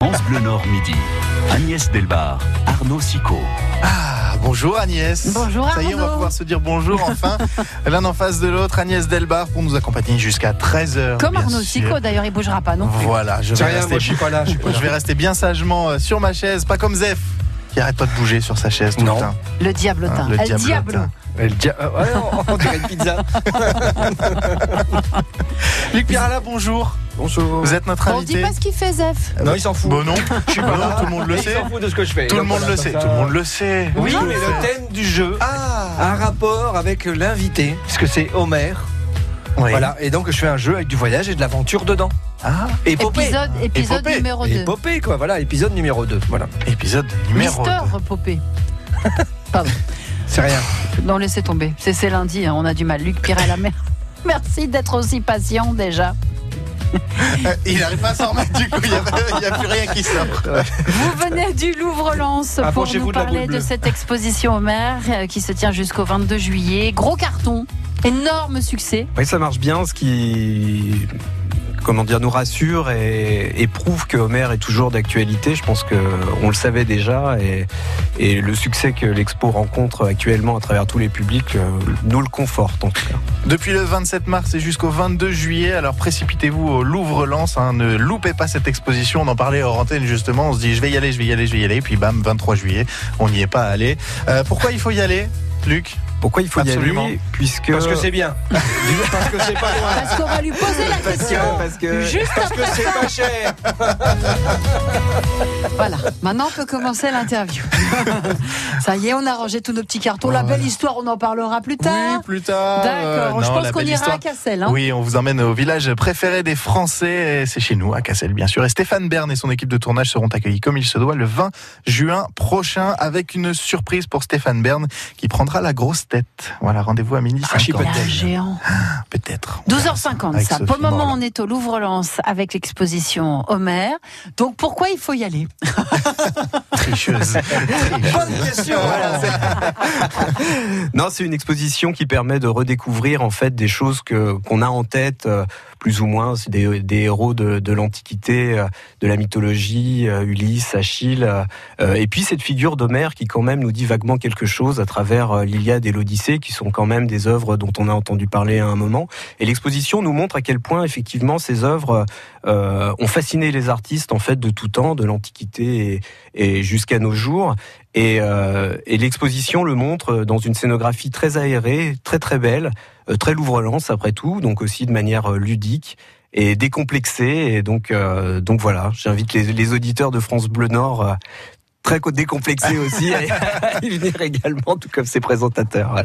France Bleu Nord Midi. Agnès Delbar, Arnaud Sicot. Ah, bonjour Agnès. Bonjour Ça y est, on va Arnaud. pouvoir se dire bonjour enfin. L'un en face de l'autre, Agnès Delbar pour nous accompagner jusqu'à 13h. Comme Arnaud Sicot, d'ailleurs, il bougera pas non plus. Voilà, je vais, rien, rester, moi je suis pas là, je suis pas là. je vais rester bien sagement euh, sur ma chaise, pas comme Zef qui arrête pas de bouger sur sa chaise tout Non. le temps. Le diablotin. Hein, le El diablotin. Diablo. Elle dit- euh, ouais, on, on dirait une pizza. Luc Pirala, bonjour. Bonjour. Vous êtes notre On dit invité. pas ce qu'il fait, Zef. Non, il s'en fout. Bon non, je suis pas là, tout le monde le sait. Il s'en fout de ce que je fais. Tout le monde le sait, tout le monde le sait. Oui, mais le thème du jeu a Ah, un rapport avec l'invité, puisque c'est Homer. oui. Voilà, et donc je fais un jeu avec du voyage et de l'aventure dedans. Ah, Épopée. Épisode, épisode Épopée. numéro 2. Épopée, quoi. Voilà, épisode numéro 2. Voilà. épisode numéro Mister deux. Popé. Pardon. C'est rien. Non, laissez tomber. C'est c'est lundi, hein, on a du mal. Luc Pirella, mer- merci d'être aussi patient déjà. Euh, Il n'arrive pas à s'en remettre du coup, il n'y a, plus rien qui sort. Vous venez du Louvre-Lens pour nous la parler de cette exposition au maire euh, qui se tient jusqu'au 22 juillet. Gros carton, énorme succès. Oui, ça marche bien, ce qui comment dire, nous rassure et, et prouve que Homer est toujours d'actualité. Je pense qu'on le savait déjà et, et le succès que l'expo rencontre actuellement à travers tous les publics euh, nous le conforte en tout cas. Depuis le 27 mars et jusqu'au 22 juillet, alors précipitez-vous au Louvre-Lens, hein, ne loupez pas cette exposition, on en parlait hors antenne justement, on se dit je vais y aller, je vais y aller, je vais y aller, et puis bam, 23 juillet, on n'y est pas allé. Euh, pourquoi il faut y aller, Luc? Pourquoi il faut Absolument. y aller? Puisque Parce que c'est bien. Parce que c'est pas loin. Parce qu'on va lui poser parce que, Juste Parce que c'est pas cher. Voilà, maintenant on peut commencer l'interview. ça y est, on a rangé tous nos petits cartons. La belle histoire, on en parlera plus tard. Oui, plus tard. D'accord, Euh, je non, pense qu'on ira histoire. à Cassel. Hein. Oui, on vous emmène au village préféré des Français. C'est chez nous, à Cassel, bien sûr. Et Stéphane Bern et son équipe de tournage seront accueillis comme il se doit le 20 juin prochain avec une surprise pour Stéphane Bern qui prendra la grosse tête. Voilà, rendez-vous à 50. La géant. Peut-être. 12h50, Avec ça. Sophie Pour le moment, On est au Louvre-Lens avec l'exposition Homer. Donc pourquoi il faut y aller? Tricheuse. Bonne question. Voilà, Non, c'est une exposition qui permet de redécouvrir en fait des choses que qu'on a en tête, euh, plus ou moins, des, des héros de, l'Antiquité, euh, de la mythologie, euh, Ulysse, Achille, euh, et puis cette figure d'Homère qui quand même nous dit vaguement quelque chose à travers l'Iliade et l'Odyssée, qui sont quand même des œuvres dont on a entendu parler à un moment. Et l'exposition nous montre à quel point effectivement ces œuvres ont fasciné les artistes en fait de tout temps, de l'Antiquité et, jusqu'à nos jours. Et, l'exposition le montre dans une scénographie très aérée, très très belle, très Louvre-Lens après tout, donc aussi de manière euh, ludique et décomplexée. Et donc, euh, donc voilà, j'invite les, les auditeurs de France Bleu Nord. euh, Très co- décomplexés aussi à y venir également, tout comme ses présentateurs.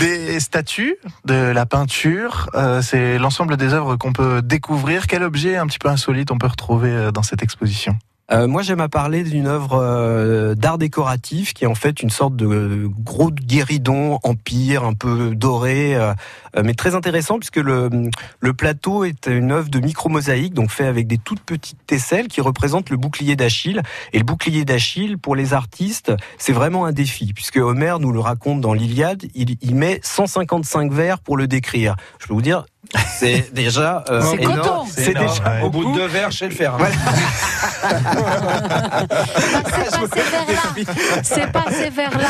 Des statues, de la peinture, euh, c'est l'ensemble des œuvres qu'on peut découvrir. Quel objet un petit peu insolite on peut retrouver euh, dans cette exposition? Euh, moi, j'aime à parler d'une œuvre euh, d'art décoratif qui est en fait une sorte de gros guéridon empire, un peu doré, euh, mais très intéressant puisque le, le plateau est une œuvre de micro-mosaïque, donc fait avec des toutes petites tesselles qui représentent le bouclier d'Achille. Et le bouclier d'Achille, pour les artistes, c'est vraiment un défi puisque Homère nous le raconte dans l'Iliade, il, il met 155 vers pour le décrire. Je peux vous dire, c'est déjà euh, C'est énorme. coton. C'est déjà ouais. Au bout de deux verres, je sais le faire. hein. C'est pas ces vers-là. C'est pas ces vers-là.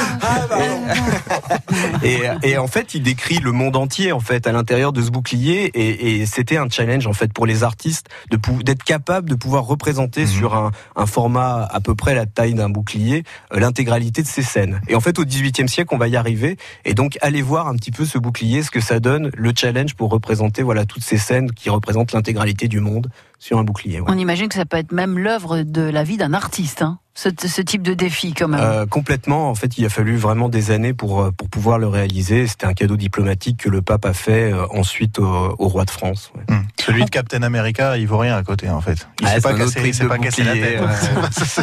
Et, et en fait, il décrit le monde entier en fait à l'intérieur de ce bouclier, et, et c'était un challenge en fait pour les artistes de d'être capable de pouvoir représenter Mhm. sur un, un format à peu près la taille d'un bouclier euh, l'intégralité de ces scènes. Et en fait, au XVIIIe siècle, on va y arriver. Et donc, allez voir un petit peu ce bouclier, ce que ça donne, le challenge pour représenter voilà toutes ces scènes qui représentent l'intégralité du monde sur un bouclier. On imagine que ça peut être même l'œuvre de la vie d'un artiste, hein, ce, ce type de défi quand même. Euh, complètement. En fait, il a fallu vraiment des années pour euh, pour pouvoir le réaliser. C'était un cadeau diplomatique que le pape a fait euh, ensuite au, au roi de France. ouais. Hmm. Celui de Captain America, il vaut rien à côté en fait. Il Ah, s'est c'est pas cassé, il pas cassé la tête. ouais.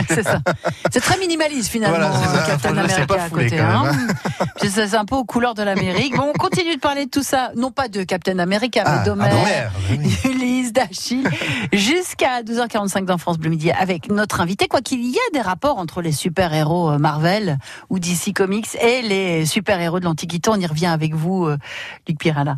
c'est ça. C'est très minimaliste finalement, Voilà, Captain America pas à côté. hein. C'est un peu aux couleurs de l'Amérique. Bon, on continue de parler de tout ça, non pas de Captain America, Ah, mais ah, d'Homère. d'Homère, oui. Ulysse, d'Achille, jusqu'à 12h45 dans France Bleu Midi avec notre invité. Quoi qu'il y ait des rapports entre les super-héros euh, Marvel ou DC Comics et les super-héros de l'Antiquité, on y revient avec vous, euh, Luc Pirala.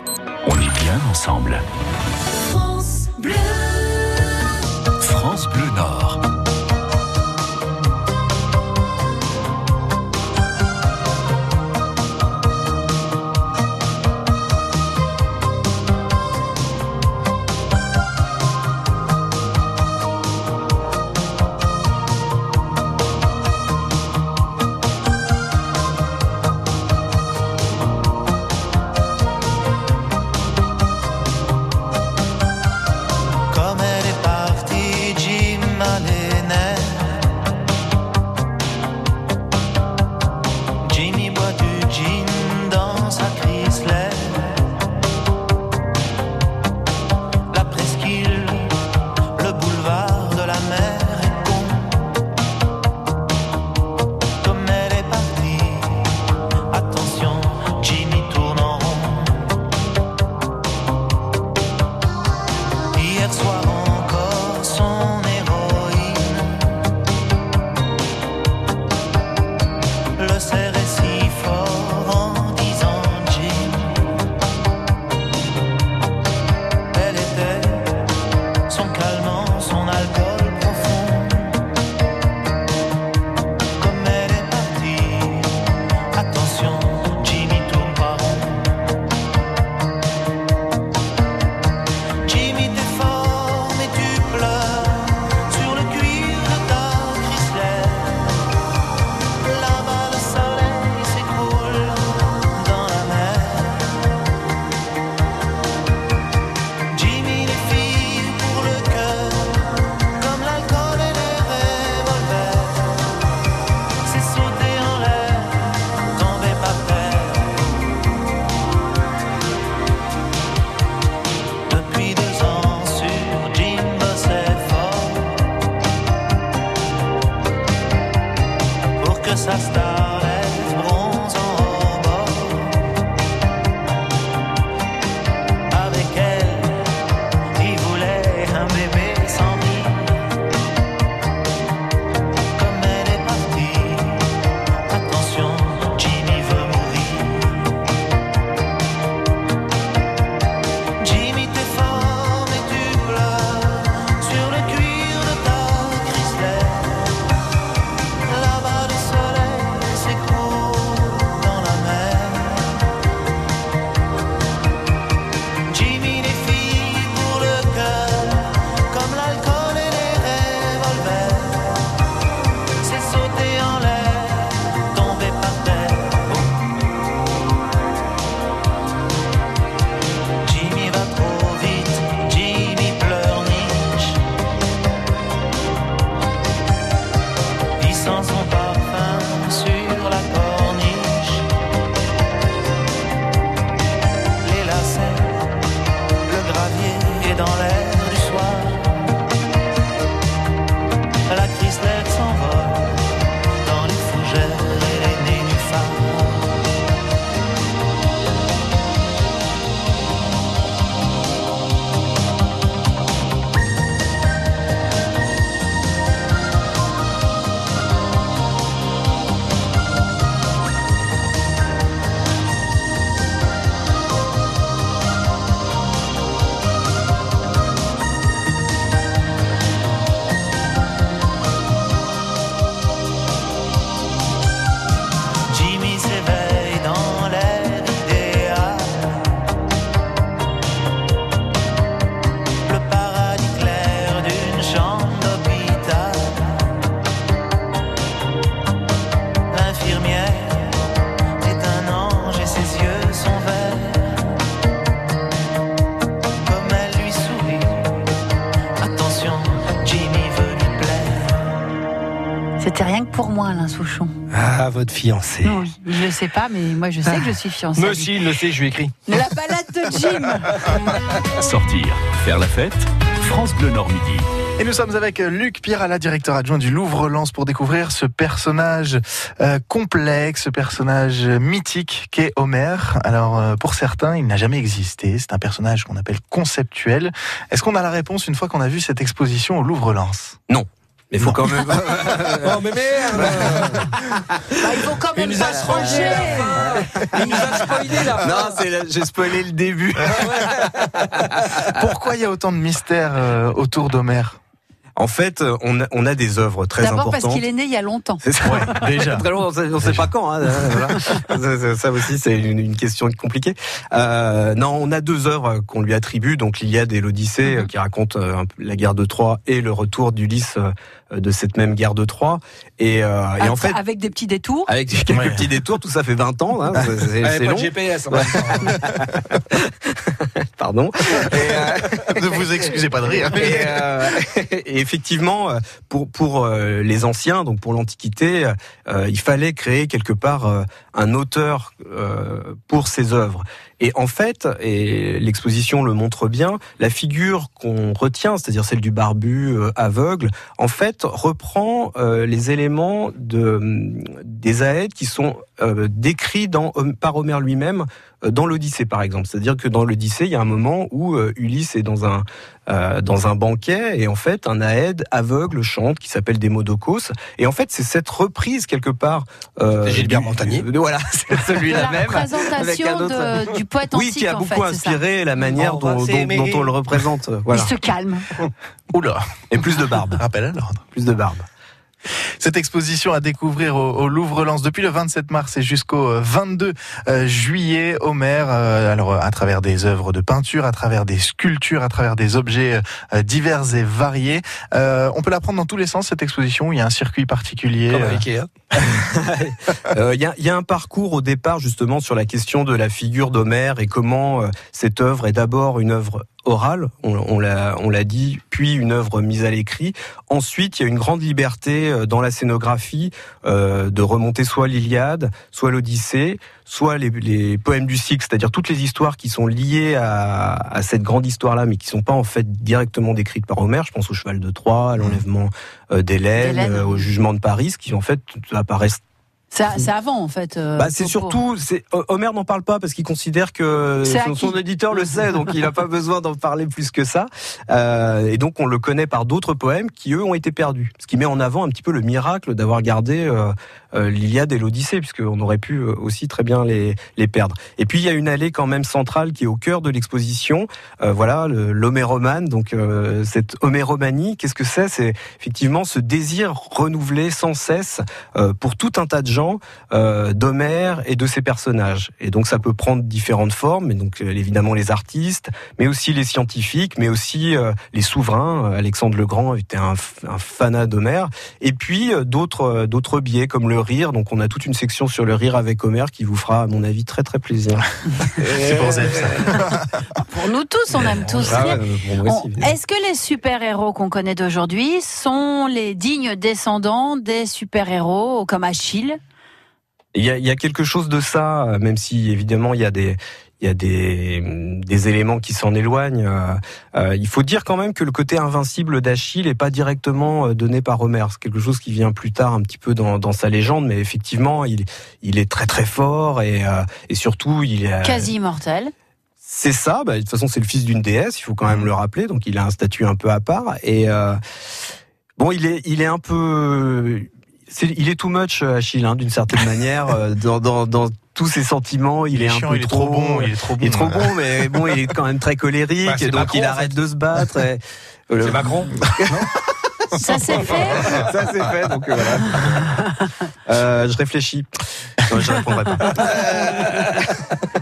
on est bien ensemble. France Bleu Nord. Comme son moi, Alain Souchon. Ah, votre fiancé. Oui, je le sais pas, mais moi je sais que je suis fiancée. Monsieur, il le sait, je lui écris. La balade de Jim. Sortir, faire la fête, France Bleu Nord Midi. Et nous sommes avec Luc Pirala, directeur adjoint du Louvre-Lens, pour découvrir ce personnage euh, complexe, ce personnage mythique qu'est Homer. Alors, euh, pour certains, il n'a jamais existé. C'est un personnage qu'on appelle conceptuel. Est-ce qu'on a la réponse une fois qu'on a vu cette exposition au Louvre-Lens? Mais faut quand même. Oh, mais merde Bah, il faut quand même Il nous pas a se ranger. Il nous a spoilé là non, j'ai spoilé le début. Pourquoi il y a autant de mystères euh, autour d'Homer En fait, on a, on a des œuvres très D'abord importantes. parce qu'il est né il y a longtemps. C'est ça. déjà. Très loin, on sait, on sait pas quand. Hein, voilà. ça, ça- ça aussi, c'est une, une question compliquée. Euh, non, on a deux œuvres qu'on lui attribue. Donc l'Iliade et l'Odyssée, euh, qui racontent euh, la guerre de Troie et le retour d'Ulysse euh, de cette même guerre de Troie. Et, euh, et en fait, avec des petits détours. avec quelques Ouais. petits détours, tout ça fait 20 ans. Hein, c'est- long. de GPS. en même temps. Pardon. Et, euh, Ne vous excusez pas de rire. Et, euh, et effectivement, euh, pour pour euh, les anciens, donc pour l'Antiquité, euh, il fallait créer quelque part euh, un auteur euh, pour ces œuvres. Et en fait, et l'exposition le montre bien, la figure qu'on retient, c'est-à-dire celle du barbu euh, aveugle, en fait reprend euh, les éléments de des Aèdes qui sont euh, décrits dans, par Homère lui-même dans l'Odyssée par exemple. C'est-à-dire que dans l'Odyssée, il y a un moment où euh, Ulysse est dans un euh, dans un banquet et en fait un Aède aveugle chante qui s'appelle Démodocos et en fait c'est cette reprise quelque part euh, Gilbert Montagnier. voilà c'est celui-là la même avec représentation un autre- de- du poète oui antique. qui a en beaucoup fait, inspiré la manière va dont, dont on le représente voilà Il se calme. Oula, et plus de barbe rappel à l'ordre. plus de barbe Cette exposition à découvrir au, au Louvre-Lens depuis le 27 mars et jusqu'au euh, 22 euh, juillet. Homer, euh, alors euh, à travers des œuvres de peinture, à travers des sculptures, à travers des objets euh, divers et variés. Euh, on peut la prendre dans tous les sens cette exposition. Il y a un circuit particulier. Comme euh. Euh, Il y, a, il y a un parcours au départ justement sur la question de la figure d'Homère et comment euh, cette œuvre est d'abord une œuvre orale, on, on l'a on l'a dit, puis une œuvre mise à l'écrit. Ensuite, il y a une grande liberté euh, dans la scénographie euh, de remonter soit l'Iliade, soit l'Odyssée, soit les, les poèmes du cycle, c'est-à-dire toutes les histoires qui sont liées à, à cette grande histoire-là, mais qui sont pas en fait directement décrites par Homère. Je pense au cheval de Troie, à l'enlèvement euh, d'Hélène, D'Hélène. euh, au jugement de Paris, qui en fait apparaissent C'est avant en fait. euh, bah, c'est surtout, c'est Homer n'en parle pas parce qu'il considère que son, éditeur le sait, donc il n'a pas besoin d'en parler plus que ça. Euh, et donc on le connaît par d'autres poèmes qui eux ont été perdus, ce qui met en avant un petit peu le miracle d'avoir gardé euh, l'Iliade et l'Odyssée, puisqu'on aurait pu aussi très bien les, les perdre. Et puis il y a une allée quand même centrale qui est au cœur de l'exposition. Voilà, l'homéromane, donc cette homéromanie, qu'est-ce que c'est? C'est effectivement ce désir renouvelé sans cesse pour tout un tas de gens euh, d'Homère et de ses personnages. Et donc ça peut prendre différentes formes, donc euh, évidemment les artistes, mais aussi les scientifiques, mais aussi euh, les souverains. Alexandre le Grand était un, fanat d'Homère. Et puis d'autres d'autres biais comme le rire. Donc on a toute une section sur le rire avec Homère qui vous fera, à mon avis, très très plaisir. C'est pour ça. Pour nous tous, on aime tous Ah rire. bon, évidemment. Est-ce que les super-héros qu'on connaît d'aujourd'hui sont les dignes descendants des super-héros comme Achille? Il y a, il y a quelque chose de ça, même si évidemment il y a des il y a des, des éléments qui s'en éloignent. Euh, euh, il faut dire quand même que le côté invincible d'Achille n'est pas directement euh, donné par Homère. C'est quelque chose qui vient plus tard un petit peu dans, dans sa légende, mais effectivement, il, il est très très fort et, euh, et surtout il est quasi immortels c'est ça. Bah, de toute façon, c'est le fils d'une déesse. Il faut quand même le rappeler. Donc, il a un statut un peu à part. Et euh, bon, il est, il est un peu, c'est, il est too much Achille, hein, d'une certaine manière, euh, dans, dans, dans tous ses sentiments. Il, est, un chiant, peu il est trop bon. Il est trop bon. il est trop bon, mais bon, il est quand même très colérique, Bah, c'est et donc Macron, il en arrête de se battre. et- C'est Macron Ça s'est fait Ça c'est fait, donc euh, voilà. Euh, je réfléchis. Non, je répondrai pas.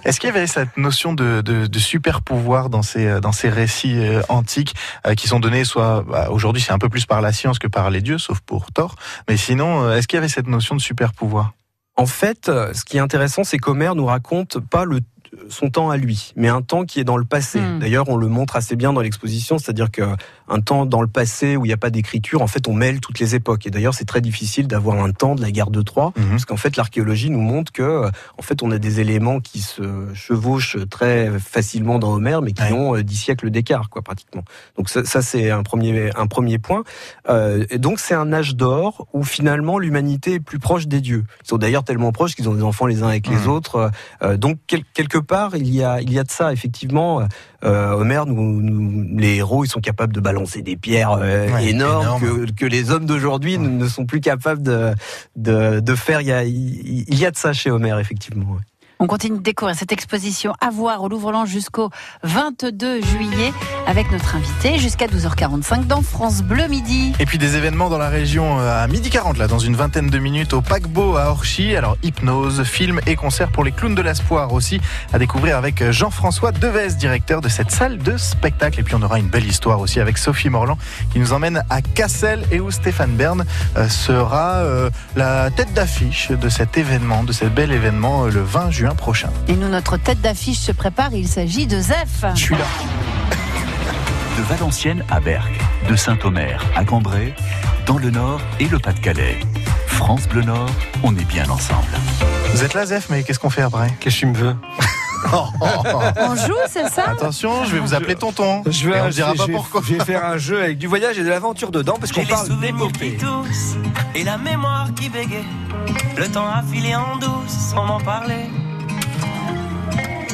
Est-ce qu'il y avait cette notion de, de, de super pouvoir dans ces, dans ces récits euh, antiques euh, qui sont donnés soit bah, aujourd'hui c'est un peu plus par la science que par les dieux, sauf pour Thor. Mais sinon, euh, est-ce qu'il y avait cette notion de super pouvoir? En fait, euh, ce qui est intéressant, c'est qu'Homère nous raconte pas le son temps à lui, mais un temps qui est dans le passé. Hmm. D'ailleurs, on le montre assez bien dans l'exposition, c'est-à-dire que un temps dans le passé où il n'y a pas d'écriture, en fait, on mêle toutes les époques. Et d'ailleurs, c'est très difficile d'avoir un temps de la guerre de Troie, Mhm. parce qu'en fait, l'archéologie nous montre que, euh, en fait, on a des éléments qui se chevauchent très facilement dans Homère, mais qui Ouais. ont euh, dix siècles d'écart, quoi, pratiquement. Donc ça, ça, c'est un premier, un premier point. Euh, et donc c'est un âge d'or où finalement l'humanité est plus proche des dieux. Ils sont d'ailleurs tellement proches qu'ils ont des enfants les uns avec les Mhm. autres. Euh, donc quel- quelque part, il y a, il y a de ça effectivement. Euh, Homère, nous, nous- les héros, ils sont capables de balancer des pierres euh, Ouais, énormes énorme. que, que les hommes d'aujourd'hui ne, ne sont plus capables de, de, de faire. Il y, a, il, y a de ça chez Homère, effectivement. ouais. On continue de découvrir cette exposition à voir au Louvre-Lens jusqu'au 22 juillet avec notre invité jusqu'à 12h45 dans France Bleu Midi. Et puis des événements dans la région euh, à midi 40 là, dans une vingtaine de minutes au paquebot à Orchy. Alors hypnose, film et concert pour les clowns de l'espoir aussi à découvrir avec euh, Jean-François Deves, directeur de cette salle de spectacle. Et puis on aura une belle histoire aussi avec Sophie Morland qui nous emmène à Cassel et où Stéphane Bern euh, sera la tête d'affiche de cet événement, de ce bel événement le 20 juin prochain. Et nous, notre tête d'affiche se prépare. Il s'agit de Zef. Je suis là. De Valenciennes à Berck, de Saint-Omer à Cambrai, dans le Nord et le Pas-de-Calais. France Bleu Nord, on est bien ensemble. Vous êtes là Zef, mais qu'est-ce qu'on fait après? Qu'est-ce que tu me veux? Oh, oh, oh. On joue, c'est ça? Attention, je vais vous appeler tonton. Je Et vais, on ne dira je pas pourquoi. je vais faire un jeu avec du voyage et de l'aventure dedans parce qu'on J'ai les parle souvenirs d'épopée. qui toussent et la mémoire qui bégaye. Le temps a filé en douce sans m'en parler.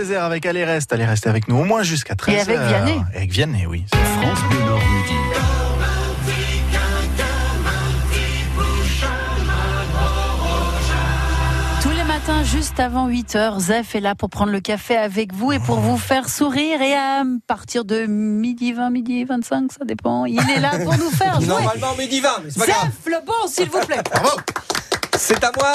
désert avec Allez Reste. Allez rester avec nous au moins jusqu'à 13h. Et avec Vianney. Et avec Vianney, oui. France Bleu Nord Midi. Tous les matins, juste avant 8h, Zef est là pour prendre le café avec vous et pour vous faire sourire. Et à partir de midi 20, midi 25, ça dépend. Il est là pour nous faire jouer. Normalement, midi 20, mais c'est pas grave. Zef, le bon, s'il vous plaît. C'est à moi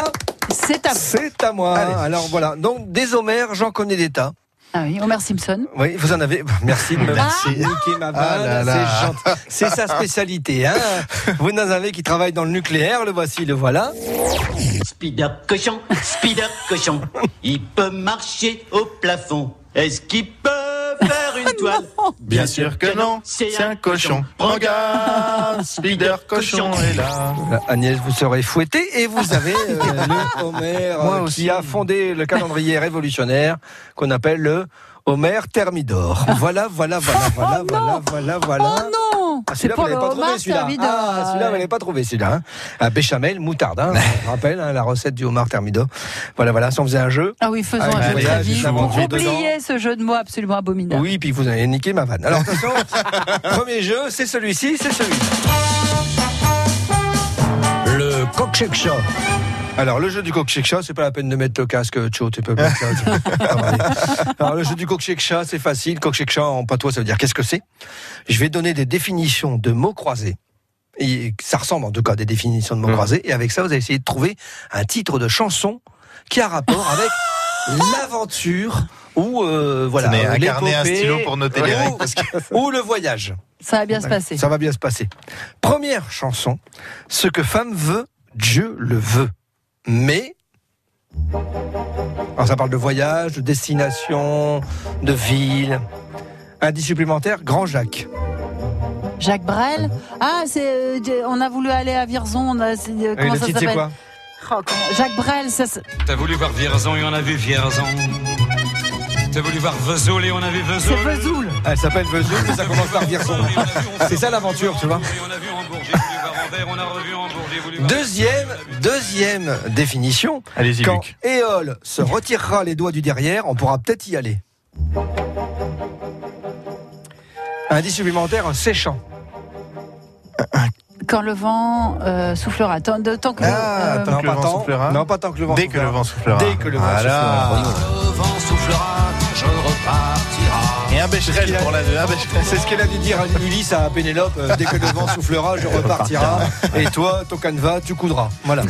C'est à vous. C'est à moi. Allez. Alors voilà, donc des Homères, j'en connais des tas. Ah oui, Homer Simpson. Oui, vous en avez. Merci de me Merci. niquer ma Ah là vanne. là. C'est gentil. C'est sa spécialité. Hein vous en avez qui travaillent dans le nucléaire. Le voici, le voilà. Spider cochon, Spider cochon, il peut marcher au plafond. Est-ce qu'il peut faire une toile Bien sûr que non, c'est un cochon. Regarde, Spider cochon est là. Là, Agnès, vous serez fouettée et vous avez euh, le Homer Moi euh, aussi. qui a fondé le calendrier révolutionnaire qu'on appelle le Homer Thermidor. Voilà, voilà, voilà, voilà, voilà, voilà, voilà. Oh non Ah, celui-là, vous pour l'avez le pas trouvé, celui-là. Ah, celui-là, vous l'avez pas trouvé, celui-là. Hein. Ah, béchamel, moutarde, hein. on rappelle hein, la recette du homard thermidor. Voilà, voilà, si on faisait un jeu. Ah oui, faisons Avec un jeu du aventure Oubliez ce jeu de mots absolument abominable. Oui, puis vous avez niqué ma vanne. Alors, attention, premier jeu, c'est celui-ci, c'est celui Le coq. Alors, le jeu du coq show, c'est pas la peine de mettre le casque, Cho, tu peux mettre ça. Alors, le jeu du coq show, c'est facile. Coq show, en patois, ça veut dire qu'est-ce que c'est? Je vais donner des définitions de mots croisés. Et ça ressemble en tout cas à des définitions de mots croisés. Et avec ça, vous allez essayer de trouver un titre de chanson qui a rapport avec l'aventure ou euh, voilà Tenez, un carnet, un stylo pour noter les règles, parce que- ou le voyage. Ça va bien se passer. Ça va bien se passer. Première chanson, ce que femme veut, Dieu le veut. Mais alors ça parle de voyage, de destination, de ville. Indice supplémentaire, Grand Jacques. Jacques Brel. Ah, c'est. euh, on a voulu aller à Vierzon. on a- c'est, euh, Et comment le ça titre c'est s'appelle quoi? Oh, comment- Jacques Brel, ça. se- T'as voulu voir Vierzon et on a vu Vierzon. T'as voulu voir Vesoul et on a vu C'est Vesoul. Vesoul. Elle s'appelle Vesoul, mais ça commence par Vierzon. C'est ça l'aventure, tu vois. Deuxième, deuxième définition. Allez-y, Quand Luc. Éole se retirera les doigts du derrière, on pourra peut-être y aller. Indice supplémentaire, un séchant. Quand le vent euh, soufflera. Tant, de, tant que. Ah, euh, tant non, que le vent soufflera. Non, pas tant que le vent Dès que soufflera. le vent soufflera. Dès que le vent Voilà. soufflera. Et un bécherel qu'il a- pour la deux. Un bécherel. C'est ce qu'elle a dû dire à Ulysse à Pénélope. euh, dès que le vent soufflera, je repartira. Et toi, ton canevas, tu coudras. Voilà.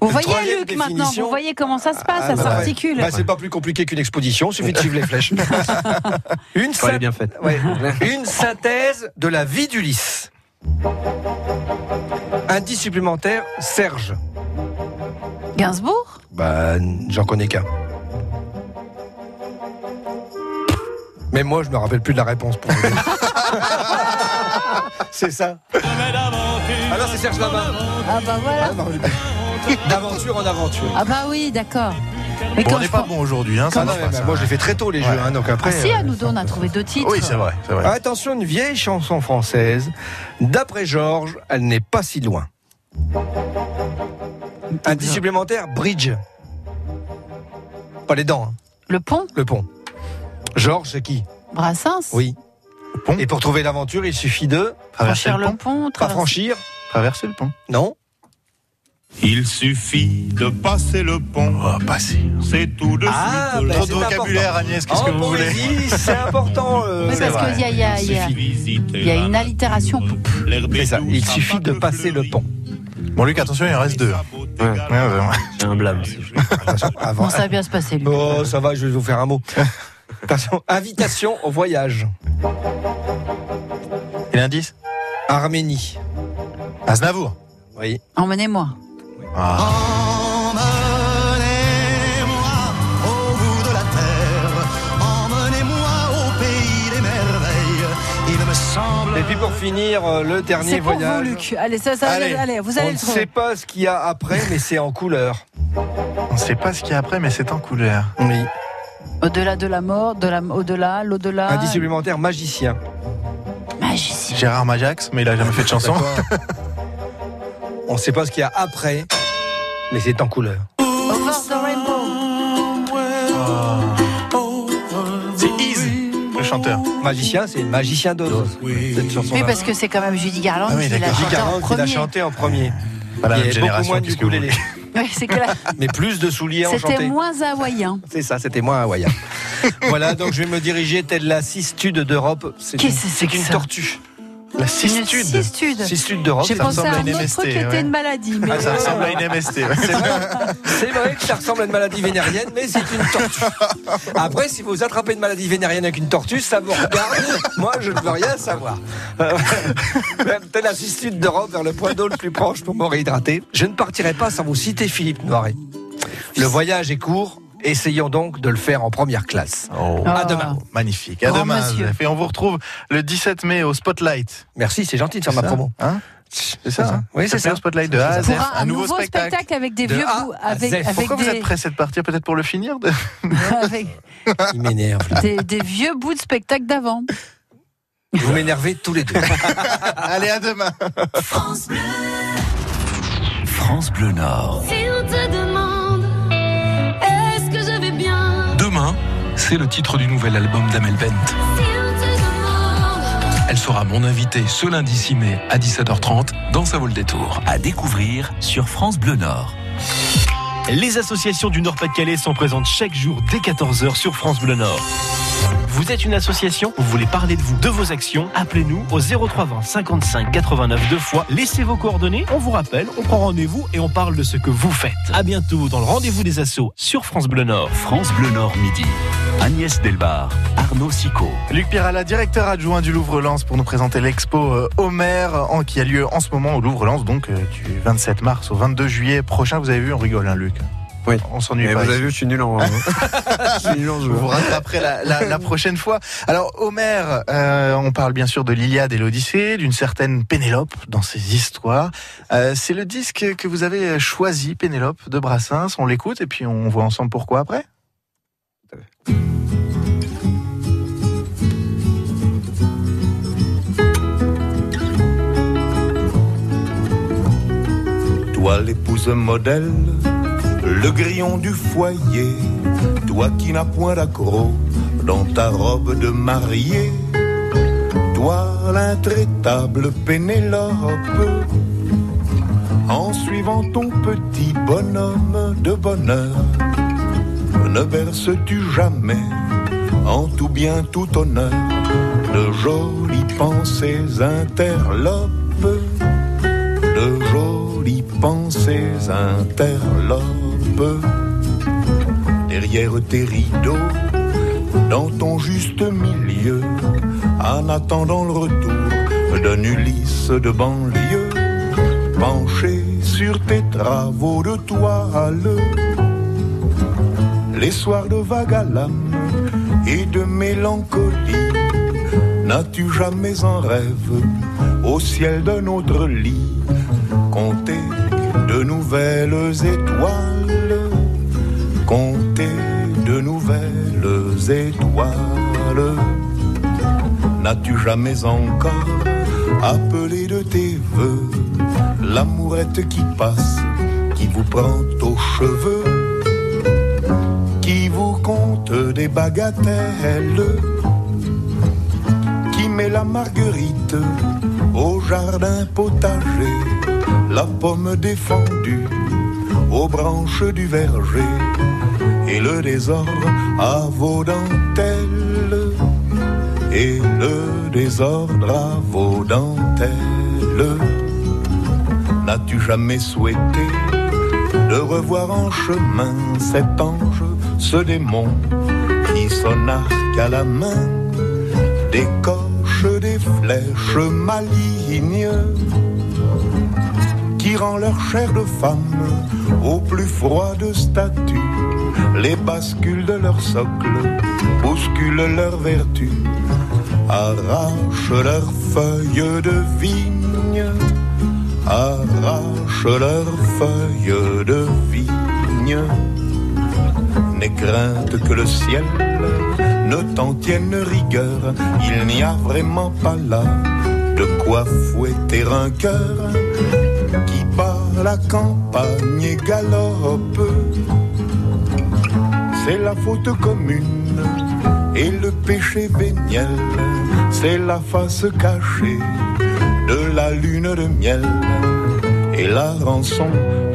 Vous voyez, Troisième Luc, maintenant. Vous voyez comment ça se passe, Ah, ça bah ouais. s'articule. Bah, c'est pas plus compliqué qu'une exposition, suffit de suivre les flèches. Une, bien faite. ouais. Une synthèse de la vie d'Ulysse. Indice supplémentaire, Serge. Gainsbourg? Bah, j'en connais qu'un. Mais moi, je me rappelle plus de la réponse pour vous. C'est ça. Alors, c'est Serge Lama. Ah bah voilà. Ah, non, D'aventure en aventure. Ah bah oui, d'accord. Mais Bon, on n'est pas bon aujourd'hui. Hein, Ah ça non, va mais pas, ça. moi, je l'ai fait très tôt, les jeux. Hein, donc après, Ah si, euh, à nous deux, on a trouvé deux titres. Oui, c'est vrai. Attention, une vieille chanson française. D'après Georges, elle n'est pas si loin. Indice supplémentaire, bridge. Pas les dents, hein, Le pont? Le pont. Georges, c'est qui Brassens Oui. pont. Et pour trouver l'aventure, il suffit de Traverser Franchir le le pont. pont, pas traverser- franchir, Traverser le pont. non Il suffit de passer le pont, Oh, passer. c'est tout de Ah, suite. bah, Trop de vocabulaire, Agnès. Qu'est-ce que vous voulez c'est important. euh, Oui, C'est parce qu'il y y a- il y a- Visiter il y a une allitération. C'est ça, il suffit de passer le pont. Bon, Luc, attention, il en reste deux. Ouais. Ouais, vraiment. C'est un blâme. Bon, ça va bien se passer, Luc. Oh, ça va, je vais vous faire un mot. Attention, invitation au voyage. Et l'indice Arménie. Aznavour. Oui. Emmenez-moi. Ah. Emmenez-moi au bout de la terre, emmenez-moi au pays des merveilles. Il me semble. Et puis pour finir, euh, le dernier C'est pour voyage. vous, Luc. Allez, ça, ça, allez, Allez, vous On allez ne le sait trouver. pas ce qu'il y a après, mais c'est en couleur. On ne sait pas ce qu'il y a après, mais c'est en couleur. Oui. Au-delà de la mort, de la, au-delà, l'au-delà. Indice supplémentaire, magicien. Magicien. Gérard Majax, mais il a jamais fait de chanson. On ne sait pas ce qu'il y a après, mais c'est en couleur. Over the rainbow. C'est Ease, le chanteur. Magicien, c'est Magicien d'Oz. Cette chanson Oui, parce que c'est quand même Judy Garland Ah oui, qui l'a chanté en premier. chanté en premier. Pas la Il y même avait beaucoup génération, moins ukulélé. Oui, c'est là, Mais plus de souliers c'était enchantés. moins hawaïen. C'est ça, c'était moins hawaïen. voilà, donc je vais me diriger telle la cistude d'Europe. C'est une, une tortue. La cistude. Une cistude. Cistude d'Europe. J'ai ça pensé ressemble à à un une MST, était une maladie. Mais Ah, ça euh, ressemble à une MST. ouais. C'est vrai, c'est vrai que ça ressemble à une maladie vénérienne, mais c'est une tortue. Après, si vous attrapez une maladie vénérienne avec une tortue, ça vous regarde. Moi, je ne veux rien savoir. Euh, telle la cistude d'Europe vers le point d'eau le plus proche pour me réhydrater. Je ne partirai pas sans vous citer Philippe Noiret. Le voyage est court. Essayons donc de le faire en première classe. Oh. À demain. Magnifique. À Grand demain. monsieur. Et on vous retrouve le 17 mai au Spotlight. Merci, c'est gentil de faire C'est ma ça promo. Hein C'est ça, hein Oui, c'est ça. Spotlight de A à Z. pour un, un nouveau, spectacle. avec des De vieux bouts, à avec, avec Pourquoi vous des, êtes pressé de partir Peut-être pour le finir de- avec Il m'énerve. des, des vieux bouts de spectacle d'avant. Vous m'énervez tous les deux. Allez, à demain. France Bleu Nord. Si on c'est le titre du nouvel album d'Amel Bent. Elle sera mon invitée ce lundi 6 mai à 17h30 dans sa vol des tours. À découvrir sur France Bleu Nord. Les associations du Nord-Pas-de-Calais sont présentes chaque jour dès 14h sur France Bleu Nord. Vous êtes une association, vous voulez parler de vous, de vos actions, appelez-nous au 0320 55 89 deux fois, laissez vos coordonnées, on vous rappelle, on prend rendez-vous et on parle de ce que vous faites. À bientôt dans le rendez-vous des assos sur France Bleu Nord. France Bleu Nord midi. Agnès Delbar, Arnaud Sicot. Luc Pirala, directeur adjoint du Louvre-Lens pour nous présenter l'expo euh, Homer en, qui a lieu en ce moment au Louvre-Lens, donc euh, du 27 mars au 22 juillet prochain. Vous avez vu, on rigole, hein, Luc Oui. On s'ennuie Mais pas. vous avez vu, je suis nul en. je suis nul en jeu. Vous vous rattraperez la, la- la prochaine fois. Alors, Homer, euh, on parle bien sûr de l'Iliade et l'Odyssée, d'une certaine Pénélope dans ses histoires. Euh, c'est le disque que vous avez choisi, Pénélope de Brassens. On l'écoute et puis on voit ensemble pourquoi après. Toi l'épouse modèle, le grillon du foyer, toi qui n'as point d'accroc dans ta robe de mariée, toi l'intraitable Pénélope, en suivant ton petit bonhomme de bonheur, ne berces-tu jamais en tout bien, tout honneur, de jolies pensées interlopes? De jolies pensées interlopes derrière tes rideaux, dans ton juste milieu, en attendant le retour d'un Ulysse de banlieue, penché sur tes travaux de toile, les soirs de vague à l'âme et de mélancolie, n'as-tu jamais en rêve au ciel d'un autre lit compter de nouvelles étoiles, compter de nouvelles étoiles. N'as-tu jamais encore appelé de tes voeux l'amourette qui passe, qui vous prend aux cheveux, qui vous compte des bagatelles, qui met la marguerite au jardin potager, la pomme défendue aux branches du verger, et le désordre à vos dentelles, et le désordre à vos dentelles. N'as-tu jamais souhaité de revoir en chemin cet ange, ce démon qui son arc à la main décoche des flèches malignes qui rend leur chair de femme au plus froid de statue, les bascules de leur socle, bousculent leur vertu, arrachent leurs feuilles de vigne, arrachent leurs feuilles de vigne. N'aie crainte que le ciel ne t'en tienne rigueur, il n'y a vraiment pas là de quoi fouetter un cœur la campagne et galope. C'est la faute commune et le péché véniel, c'est la face cachée de la lune de miel et la rançon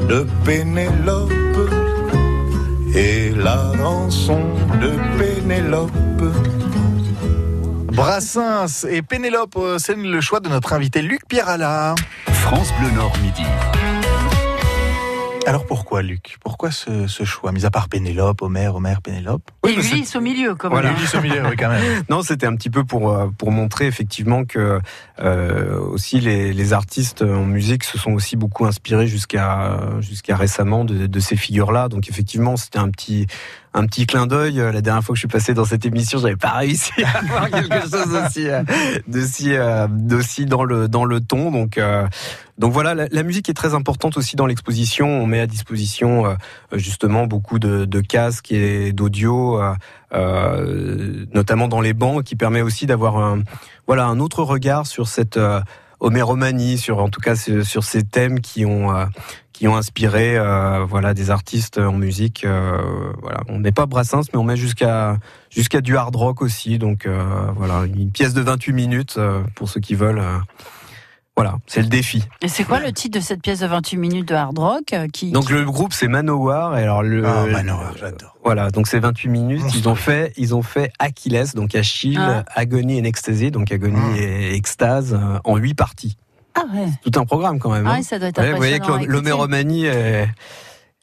de Pénélope et la rançon de Pénélope. Brassens et Pénélope, euh, c'est le choix de notre invité Luc Pierre Allard. France Bleu Nord midi. Alors pourquoi Luc? Pourquoi ce, ce choix Mis à part Pénélope, Homer, Homer, Pénélope? Et lui, il est au milieu, comme Voilà. Lui, il au milieu, oui, quand même. Non, c'était un petit peu pour euh, pour montrer effectivement que euh, aussi les, les artistes en musique se sont aussi beaucoup inspirés jusqu'à jusqu'à récemment de, de ces figures-là. Donc effectivement, c'était un petit un petit clin d'œil. Euh, La dernière fois que je suis passé dans cette émission, j'avais pas réussi à avoir quelque chose aussi euh, d'aussi euh, d'aussi dans le dans le ton. Donc euh, donc voilà, la, la musique est très importante aussi dans l'exposition. On met à disposition euh, justement beaucoup de, de casques et d'audio, euh, notamment dans les bancs, qui permet aussi d'avoir un voilà un autre regard sur cette euh, homéromanie, sur en tout cas sur, sur ces thèmes qui ont euh, qui ont inspiré euh, voilà des artistes en musique. euh, voilà, on n'est pas Brassens, mais on met jusqu'à jusqu'à du hard rock aussi. Donc euh, voilà, une pièce de 28 minutes euh, pour ceux qui veulent. euh, voilà, c'est le défi. Et c'est quoi le titre de cette pièce de 28 minutes de hard rock qui, Donc le groupe c'est Manowar et alors le Ah, Manowar, j'adore. voilà donc c'est 28 minutes ils ont fait ils ont fait Achilles donc Achille Ah. Agonie et Ecstasy donc Agonie et Extase en huit parties Ah ouais. tout un programme quand même Ah hein. oui, ça doit être Ouais, vous voyez que l'homéromanie est,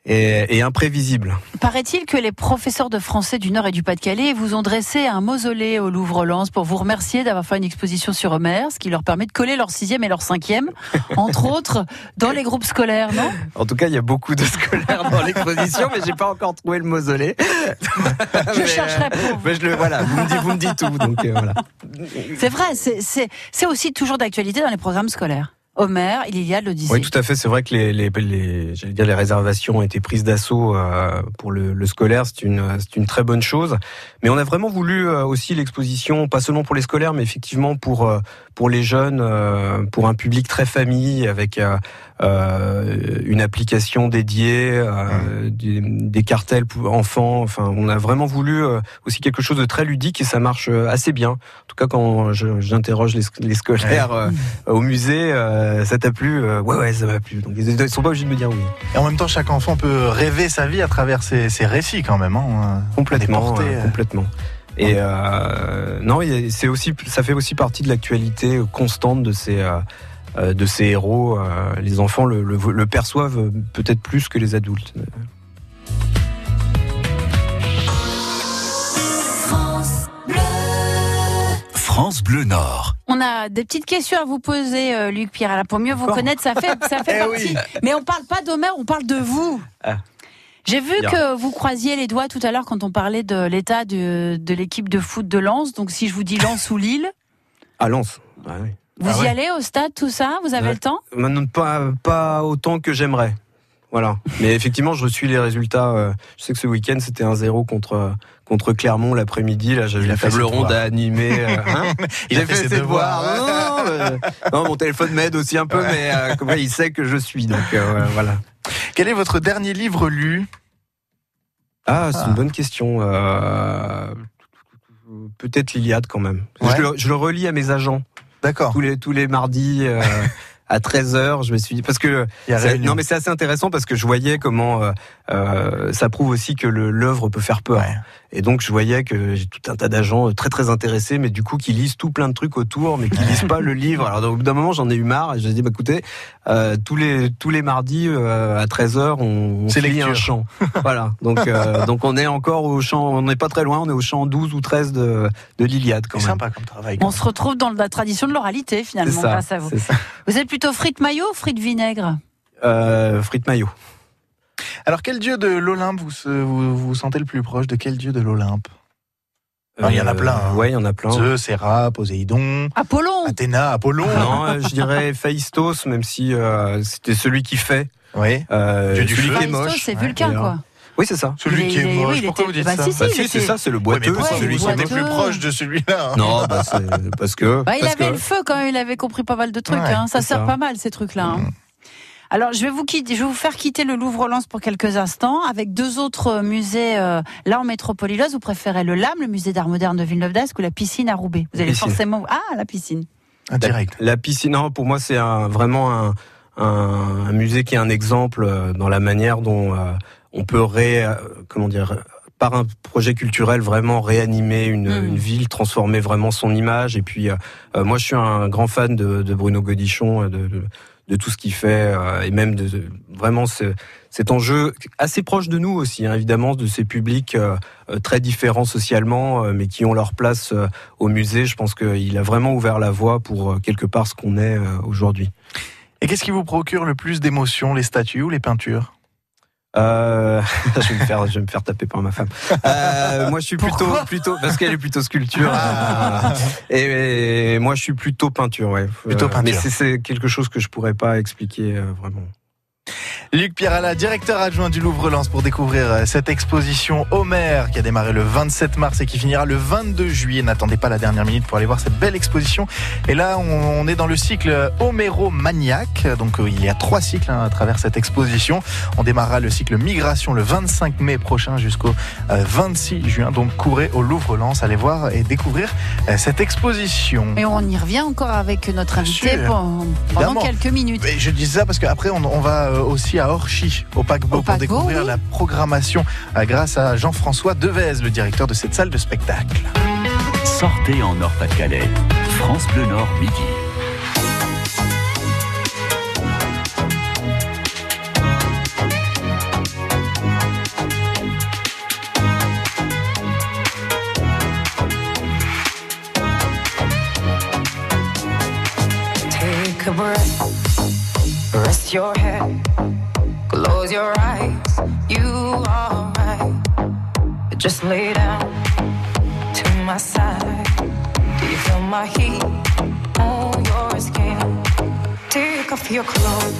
est, est imprévisible Paraît-il que les professeurs de français du Nord et du Pas-de-Calais vous ont dressé un mausolée au Louvre-Lens pour vous remercier d'avoir fait une exposition sur Homer, ce qui leur permet de coller leur sixième et leur cinquième, entre autres, dans les groupes scolaires, non? En tout cas il y a beaucoup de scolaires dans l'exposition mais j'ai pas encore trouvé le mausolée Je Mais, chercherai euh, pour vous. mais je le voilà vous me dites vous me dites tout donc euh, voilà C'est vrai, c'est aussi toujours d'actualité dans les programmes scolaires. Homer, Iliade, l'Odyssée. Oui, tout à fait. C'est vrai que les, les, les- j'allais dire les réservations ont été prises d'assaut euh, pour le, le scolaire. C'est une, c'est une très bonne chose. Mais on a vraiment voulu euh, aussi l'exposition, pas seulement pour les scolaires, mais effectivement pour euh, pour les jeunes, euh, pour un public très famille, avec euh, euh, une application dédiée, des, des cartels pour enfants. Enfin, on a vraiment voulu aussi quelque chose de très ludique et ça marche assez bien. En tout cas, quand j'interroge les, sc- les scolaires au musée, ça t'a plu Ouais, ouais, ça m'a plu. Donc ils sont pas obligés de me dire oui. Et en même temps, chaque enfant peut rêver sa vie à travers ses, ses récits, quand même. Hein. Complètement, complètement. Et euh, non, c'est aussi, ça fait aussi partie de l'actualité constante de ces euh, euh, de ces héros. euh, les enfants le, le- le perçoivent peut-être plus que les adultes. France Bleu. France Bleu Nord. On a des petites questions à vous poser, euh, Luc Pierre, pour mieux vous connaître. Ça fait, ça fait Eh partie. oui. Mais on parle pas d'Homer, on parle de vous. Ah. J'ai vu Bien. que vous croisiez les doigts tout à l'heure quand on parlait de l'état de, de l'équipe de foot de Lens. Donc si je vous dis Lens ou Lille, À Lens. Ah oui. vous Ah y ouais. allez au stade, tout ça? Vous avez Ouais. le temps? Maintenant, pas, pas autant que j'aimerais. Voilà. Mais effectivement, je suis les résultats. euh, je sais que ce week-end, c'était 1-0 contre, contre Clermont l'après-midi. Là, j'avais Il a une fait table ronde à animer. euh, hein. Il a J'ai fait ses devoirs. devoirs. Non, non, euh, non, mon téléphone m'aide aussi un peu, mais euh, comme ça, il sait que je suis. Donc euh, voilà. Quel est votre dernier livre lu? Ah, c'est Ah. une bonne question. Euh, Peut-être l'Iliade quand même. Ouais. Je, le, je le relis à mes agents D'accord. tous les tous les mardis. À 13h, je me suis dit parce que non mais c'est assez intéressant parce que je voyais comment euh, ça prouve aussi que l'œuvre peut faire peur. Ouais. Et donc je voyais que j'ai tout un tas d'agents euh, très très intéressés, mais du coup qui lisent tout plein de trucs autour, mais qui lisent pas le livre. Alors au bout d'un moment j'en ai eu marre et je me dit bah écoutez euh, tous les tous les mardis euh, à 13 h on, on lit lecture. un chant. voilà. Donc euh, donc on est encore au chant, on n'est pas très loin, on est au chant 12 ou 13 de de l'Iliade quand C'est même. sympa comme travail. On se retrouve dans la tradition de l'oralité, finalement, ça. grâce à vous. Vous êtes plutôt frites maillot ou frites vinaigre? Euh, frites maillot. Alors, quel dieu de l'Olympe vous, se- vous vous sentez le plus proche De quel dieu de l'Olympe? Ah, il y en a Euh, plein, hein. Ouais, il y en a plein. Zeus, Héra, Poséidon, Apollon Athéna, Apollon. Non, euh, je dirais Phaistos, même si euh, c'était celui qui fait. Oui. Euh, Dieu du celui feu. qui est Phaistos, moche. c'est Ouais, Vulcain, quoi. Oui, c'est ça. Celui Il qui est- est moche. oui, Pourquoi était- vous dites bah, ça si, si, Bah il si, c'est était- ça, c'est le Ouais, boiteux. mais pourquoi celui vous qui vous est sentez moche. plus proche de celui-là hein? Non, bah, c'est parce que. Bah, il parce avait que- le feu quand même, il avait compris pas mal de trucs. Ouais, hein. Ça c'est sert ça. pas mal ces trucs-là. hein. Alors je vais vous quitter, je vais vous faire quitter le Louvre-Lens pour quelques instants avec deux autres musées euh, là en métropole Vous préférez le LAM, le musée d'art moderne de Villeneuve-d'Ascq ou la piscine à Roubaix? Vous allez Piscine. forcément ah la piscine. Ah, Direct. La piscine, non, pour moi, c'est un- vraiment un, un- un musée qui est un exemple euh, dans la manière dont euh, on peut ré, comment dire, par un projet culturel vraiment réanimer une, Mm. une ville, transformer vraiment son image. Et puis, euh, moi, je suis un grand fan de, de Bruno Godichon, de, de, de tout ce qu'il fait, euh, et même de, vraiment ce, cet enjeu assez proche de nous aussi, hein, évidemment, de ces publics euh, euh, très différents socialement, mais qui ont leur place au musée. Je pense qu'il a vraiment ouvert la voie pour quelque part ce qu'on est aujourd'hui. Et qu'est-ce qui vous procure le plus d'émotions, les statues ou les peintures? Euh, je vais me faire, je vais me faire taper par ma femme. Euh, moi, je suis plutôt, plutôt, parce qu'elle est plutôt sculpture. Ah. euh, et, et moi, je suis plutôt peinture, ouais. Plutôt Euh, peinture. Mais c'est- quelque chose que je pourrais pas expliquer euh, vraiment. Luc Pierrala, directeur adjoint du Louvre-Lens pour découvrir euh, cette exposition Homer qui a démarré le 27 mars et qui finira le 22 juillet. N'attendez pas la dernière minute pour aller voir cette belle exposition. Et là, on est dans le cycle Homéromaniaque. Donc, euh, il y a trois cycles hein, à travers cette exposition. On démarrera le cycle Migration le 25 mai prochain jusqu'au euh, 26 juin. Donc, courez au Louvre-Lens, allez voir et découvrir euh, cette exposition. Et on y revient encore avec notre invité pendant, quelques minutes. Je dis ça parce qu'après, on, on va euh, aussi à Orchy, au paquebot, pour paquebot, découvrir oui. la programmation euh, grâce à Jean-François Devez, le directeur de cette salle de spectacle. Sortez en Nord-Pas-de-Calais. France Bleu Nord, midi. Take a breath, rest your your eyes. You are right. Just lay down to my side. Do you feel my heat on your skin? Take off your clothes,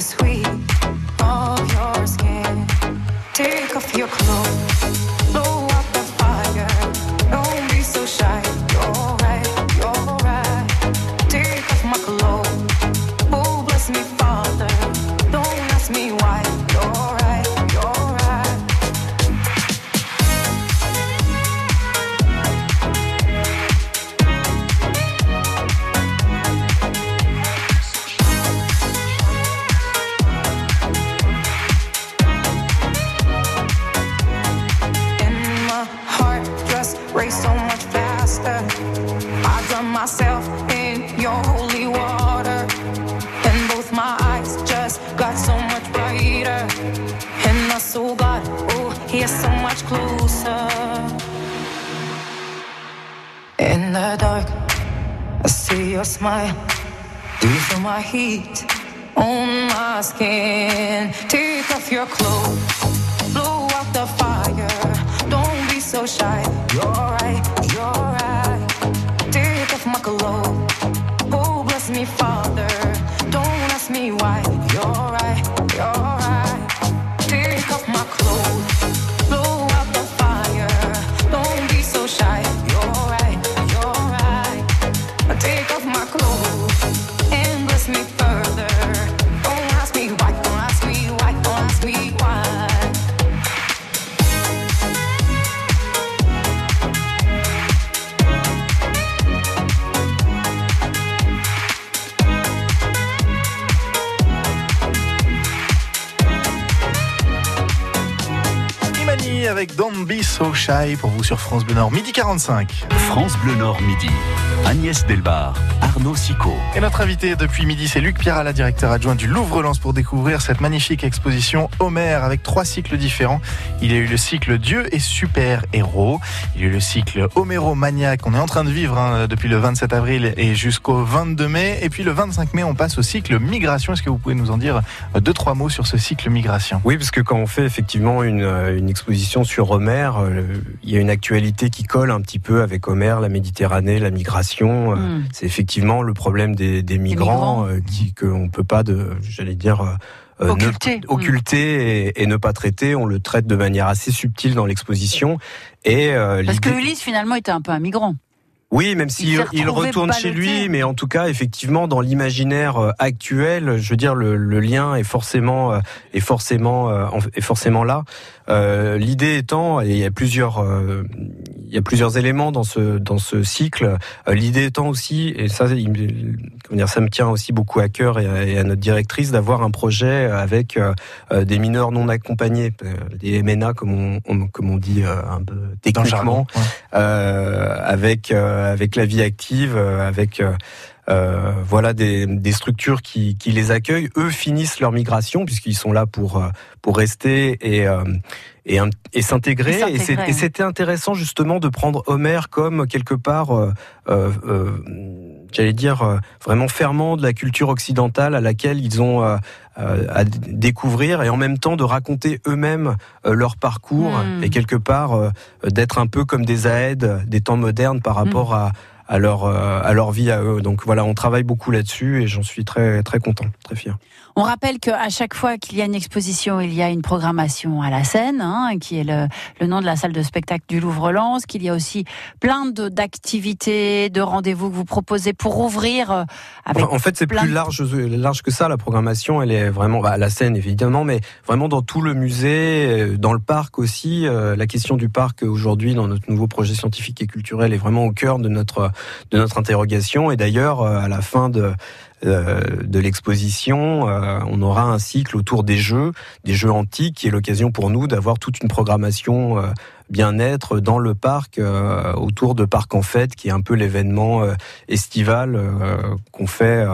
sweet Be So Shy pour vous sur France Bleu Nord, midi 45. France Bleu Nord, midi. Agnès Delbar, Arnaud Sicot. Et notre invité depuis midi, c'est Luc Pierrala, directeur adjoint du Louvre-Lens pour découvrir cette magnifique exposition Homer avec trois cycles différents. Il y a eu le cycle Dieu et super héros. Il y a eu le cycle Homéromaniaque qu'on est en train de vivre hein, depuis le 27 avril et jusqu'au 22 mai. Et puis le 25 mai, on passe au cycle Migration. Est-ce que vous pouvez nous en dire euh, deux, trois mots sur ce cycle Migration? Oui, parce que quand on fait effectivement une, euh, une exposition sur Homer, euh, il y a une actualité qui colle un petit peu avec Homer, la Méditerranée, la migration. Euh, Mm. C'est effectivement le problème des, des migrants, migrants. euh, qui qu'on peut pas, j'allais dire, euh, ne- Occulter. occulter et, et ne pas traiter. On le traite de manière assez subtile dans l'exposition. Et euh, Parce que Ulysse, finalement, était un peu un migrant. Oui, même s'il retrouvé retourne chez lui, mais en tout cas, effectivement, dans l'imaginaire actuel, je veux dire, le, le lien est forcément, est forcément, en- est forcément là. Euh, L'idée étant, et il y a plusieurs, euh, il y a plusieurs éléments dans ce dans ce cycle. Euh, L'idée étant aussi, et ça, il dire, ça me tient aussi beaucoup à cœur et à, et à notre directrice d'avoir un projet avec euh, euh, des mineurs non accompagnés, des MNA comme on, on- comme on dit euh, un peu le jargon, techniquement, euh, avec euh, avec la vie active, euh, avec euh, voilà des, des structures qui, qui les accueillent. Eux finissent leur migration puisqu'ils sont là pour euh, pour rester et euh, et, s'intégrer. Et c'était intéressant justement de prendre Homer comme quelque part, euh, euh, euh, j'allais dire vraiment fermant de la culture occidentale à laquelle ils ont euh, à découvrir et en même temps de raconter eux-mêmes leur parcours Mm. et quelque part d'être un peu comme des aides des temps modernes par rapport à à leur euh, à leur vie à eux. Donc voilà, on travaille beaucoup là-dessus et j'en suis très très content, très fier. On rappelle qu'à chaque fois qu'il y a une exposition, il y a une programmation à la scène, hein, qui est le, le nom de la salle de spectacle du Louvre-Lens, qu'il y a aussi plein d'activités, de rendez-vous que vous proposez pour ouvrir euh, avec en fait, c'est plus de- large, large que ça. La programmation, elle est vraiment bah, à la scène évidemment, mais vraiment dans tout le musée, euh, dans le parc aussi. Euh, La question du parc aujourd'hui, dans notre nouveau projet scientifique et culturel, est vraiment au cœur de notre de notre interrogation. Et d'ailleurs, euh, à la fin de euh, de l'exposition, euh, on aura un cycle autour des jeux, des jeux antiques, qui est l'occasion pour nous d'avoir toute une programmation euh, bien-être dans le parc, euh, autour de Parc en Fête, qui est un peu l'événement euh, estival euh, qu'on fait,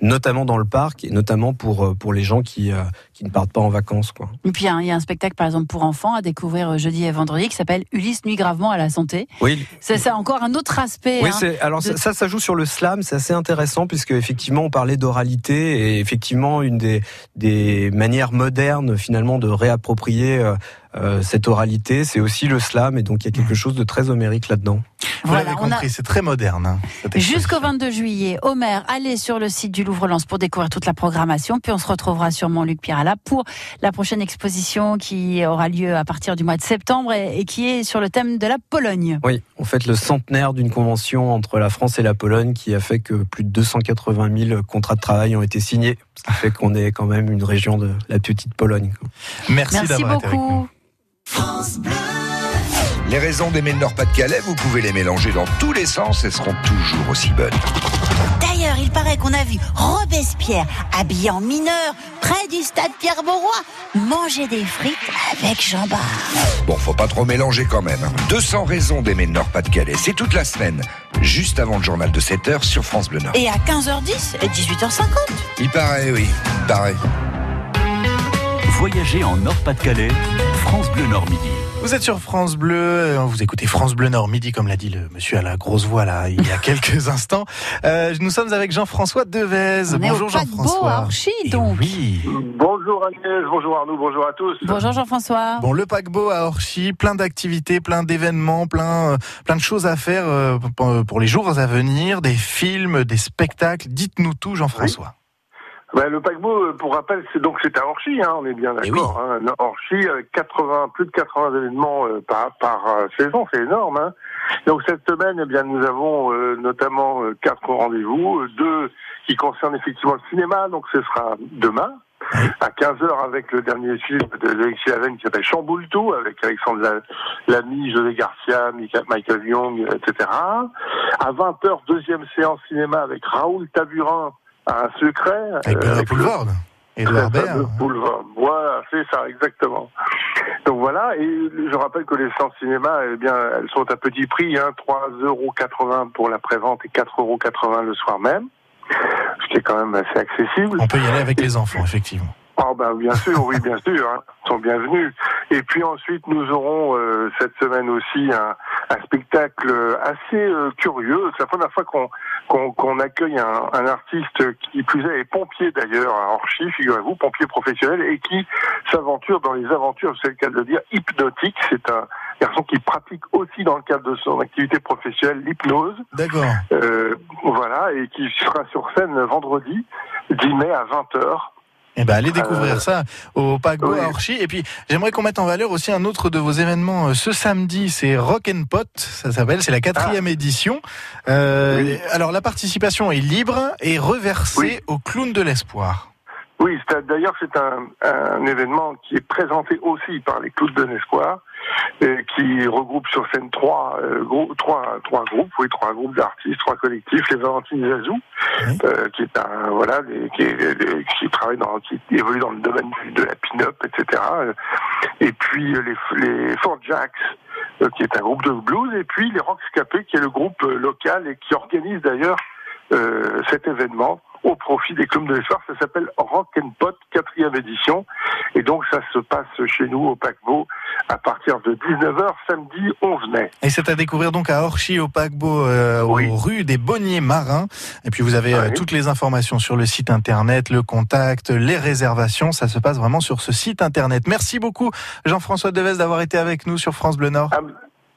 notamment dans le parc, et notamment pour pour les gens qui qui ne partent pas en vacances, quoi. Et puis il y a- il y a un spectacle par exemple pour enfants à découvrir jeudi et vendredi qui s'appelle Ulysse nuit gravement à la santé. Oui. C'est c'est encore un autre aspect. Oui, hein, alors de- ça, ça, ça joue sur le slam, c'est assez intéressant puisque effectivement on parlait d'oralité et effectivement une des des manières modernes finalement de réapproprier euh, cette oralité, c'est aussi le slam et donc il y a quelque chose de très homérique là-dedans. Vous Voilà, a- compris, c'est très moderne. hein. Jusqu'au 22 juillet, Homer, allez sur le site du Louvre-Lens pour découvrir toute la programmation. Puis on se retrouvera sûrement, Luc Pirala, pour la prochaine exposition qui aura lieu à partir du mois de septembre et, et qui est sur le thème de la Pologne. Oui, on fait le centenaire d'une convention entre la France et la Pologne qui a fait que plus de 280 000 contrats de travail ont été signés, ce qui fait qu'on est quand même une région de la petite Pologne. quoi. Merci, Merci d'avoir été avec nous. Beaucoup. Les raisons d'aimer le Nord-Pas-de-Calais, vous pouvez les mélanger dans tous les sens, elles seront toujours aussi bonnes. D'ailleurs, il paraît qu'on a vu Robespierre habillé en mineur près du stade Pierre-Mauroy manger des frites avec Jean Bart. Bon, faut pas trop mélanger quand même. hein. 200 raisons d'aimer le Nord-Pas-de-Calais, c'est toute la semaine, juste avant le journal de 7h sur France Bleu Nord. Et à 15h10 et 18h50. Il paraît, oui, il paraît. Voyager en Nord-Pas-de-Calais, France Bleu Nord Midi. Vous êtes sur France Bleu, euh, vous écoutez France Bleu Nord midi, comme l'a dit le monsieur à la grosse voix là il y a quelques instants. Euh, nous sommes avec Jean-François Devez. On Bonjour Jean-François. à Orchy, donc. Oui. Bonjour Agnès, bonjour Arnaud, bonjour à tous. Bonjour Jean-François. Bon, le paquebot à Orchy, plein d'activités, plein d'événements, plein, euh, plein de choses à faire euh, pour- pour les jours à venir, des films, des spectacles. Dites-nous tout, Jean-François. Ben, le paquebot, euh, pour rappel, c'est donc c'est à Orchy, hein, on est bien d'accord. Hein, Orchy, avec 80, plus de 80 événements euh, par, par euh, saison, c'est énorme. Hein. Donc cette semaine, eh bien, nous avons euh, notamment euh, quatre rendez-vous, euh, deux qui concernent effectivement le cinéma, donc ce sera demain. À 15h avec le dernier film de Alexis Haven qui s'appelle Chamboule tout, avec Alexandre La- Lamy, José Garcia, Michael Young, etc. À 20h, deuxième séance cinéma avec Raoul Taburin, un secret. Avec euh, Bernard avec le- Poulvord. Edouard Très Baird. fameux Boulevard. Voilà, c'est ça, exactement. Donc voilà, et je rappelle que les séances cinéma, eh bien, elles sont à petit prix, hein, 3,80 euros pour la prévente et 4,80 euros le soir même, ce qui est quand même assez accessible. On peut y aller avec les enfants, effectivement. Ah ben bien sûr, oui bien sûr, hein, ils sont bienvenus. Et puis ensuite nous aurons euh, cette semaine aussi un, un spectacle assez euh, curieux. C'est la première fois qu'on qu'on accueille un, un artiste qui plus est, est pompier d'ailleurs à Orchy, figurez-vous, pompier professionnel, et qui s'aventure dans les aventures, c'est le cas de le dire, hypnotiques. C'est un garçon qui pratique aussi dans le cadre de son activité professionnelle l'hypnose. D'accord. Euh, voilà, et qui sera sur scène vendredi 10 mai à 20h. Eh ben, allez découvrir Euh, ça au oui. à Orchy. Et puis, j'aimerais qu'on mette en valeur aussi un autre de vos événements euh, ce samedi. C'est Rock and Pot, ça s'appelle. C'est la quatrième Ah. édition. Euh, Alors, la participation est libre et reversée au clown de l'espoir. Oui, d'ailleurs, c'est un, un événement qui est présenté aussi par les Clous de l'Espoir, euh, qui regroupe sur scène trois, euh, grou- trois, trois groupes, oui, trois groupes d'artistes, trois collectifs. Les Valentines Zazou, euh, qui est un, voilà, qui, travaille dans, qui évolue dans le domaine de la pin-up, etc. Et puis les, les Fort Jacks, euh, qui est un groupe de blues, et puis les Rockscapés, qui est le groupe local et qui organise d'ailleurs euh, cet événement au profit des clowns de l'espoir. Ça s'appelle Rock and Pot, quatrième édition. Et donc, ça se passe chez nous au paquebot à partir de 19h samedi 11 mai. Et c'est à découvrir donc à Orchy au paquebot, euh, aux rues des Bonniers Marins. Et puis vous avez euh, toutes les informations sur le site internet, le contact, les réservations. Ça se passe vraiment sur ce site internet. Merci beaucoup Jean-François Deves d'avoir été avec nous sur France Bleu Nord.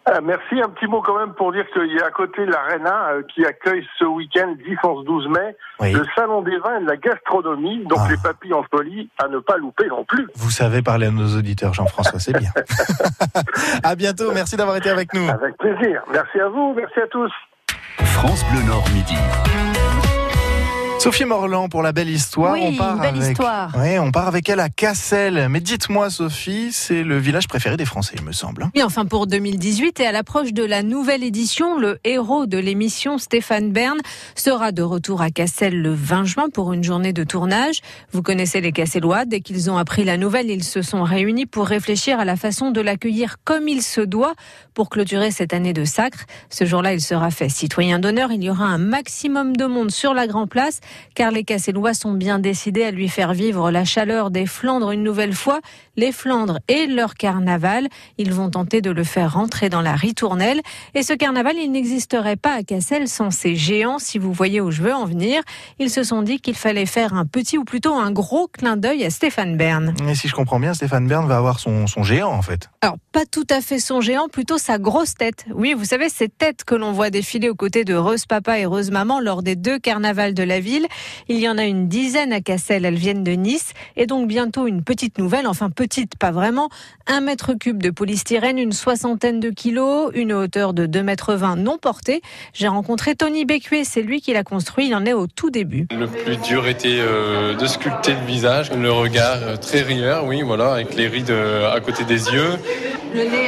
Euh, merci. Un petit mot quand même pour dire qu'il y a à côté l'Arena euh, qui accueille ce week-end 10, 11, 12 mai le Salon des vins et de la gastronomie. Donc les papilles en folie à ne pas louper non plus. Vous savez parler à nos auditeurs, Jean-François, c'est bien. à bientôt, merci d'avoir été avec nous. Avec plaisir. Merci à vous, merci à tous. France Bleu Nord midi. Sophie Morland pour la belle histoire. Oui, on part une belle avec... histoire. Ouais, on part avec elle à Cassel. Mais dites-moi, Sophie, c'est le village préféré des Français, il me semble. hein. Oui, enfin pour 2018 et à l'approche de la nouvelle édition, le héros de l'émission, Stéphane Bern, sera de retour à Cassel le 20 juin pour une journée de tournage. Vous connaissez les Cassellois, dès qu'ils ont appris la nouvelle, ils se sont réunis pour réfléchir à la façon de l'accueillir comme il se doit pour clôturer cette année de sacre. Ce jour-là, il sera fait citoyen d'honneur. Il y aura un maximum de monde sur la Grand Place car les Cassellois sont bien décidés à lui faire vivre la chaleur des Flandres une nouvelle fois. Les Flandres et leur carnaval, ils vont tenter de le faire rentrer dans la ritournelle. Et ce carnaval, il n'existerait pas à Cassel sans ces géants, si vous voyez où je veux en venir. Ils se sont dit qu'il fallait faire un petit ou plutôt un gros clin d'œil à Stéphane Bern. Et si je comprends bien, Stéphane Bern va avoir son, son géant, en fait. Alors, pas tout à fait son géant, plutôt sa grosse tête. Oui, vous savez, ces têtes que l'on voit défiler aux côtés de Rose Papa et Rose Maman lors des deux carnavals de la ville. Il y en a une dizaine à Cassel, elles viennent de Nice. Et donc bientôt une petite nouvelle, enfin petite, pas vraiment. Un mètre cube de polystyrène, une soixantaine de kilos, une hauteur de 2 mètres 20 non portée. J'ai rencontré Tony Bécuet, c'est lui qui l'a construit, il en est au tout début. Le plus dur était euh, de sculpter le visage, le regard euh, très rieur, oui, voilà, avec les rides euh, à côté des yeux, Le nez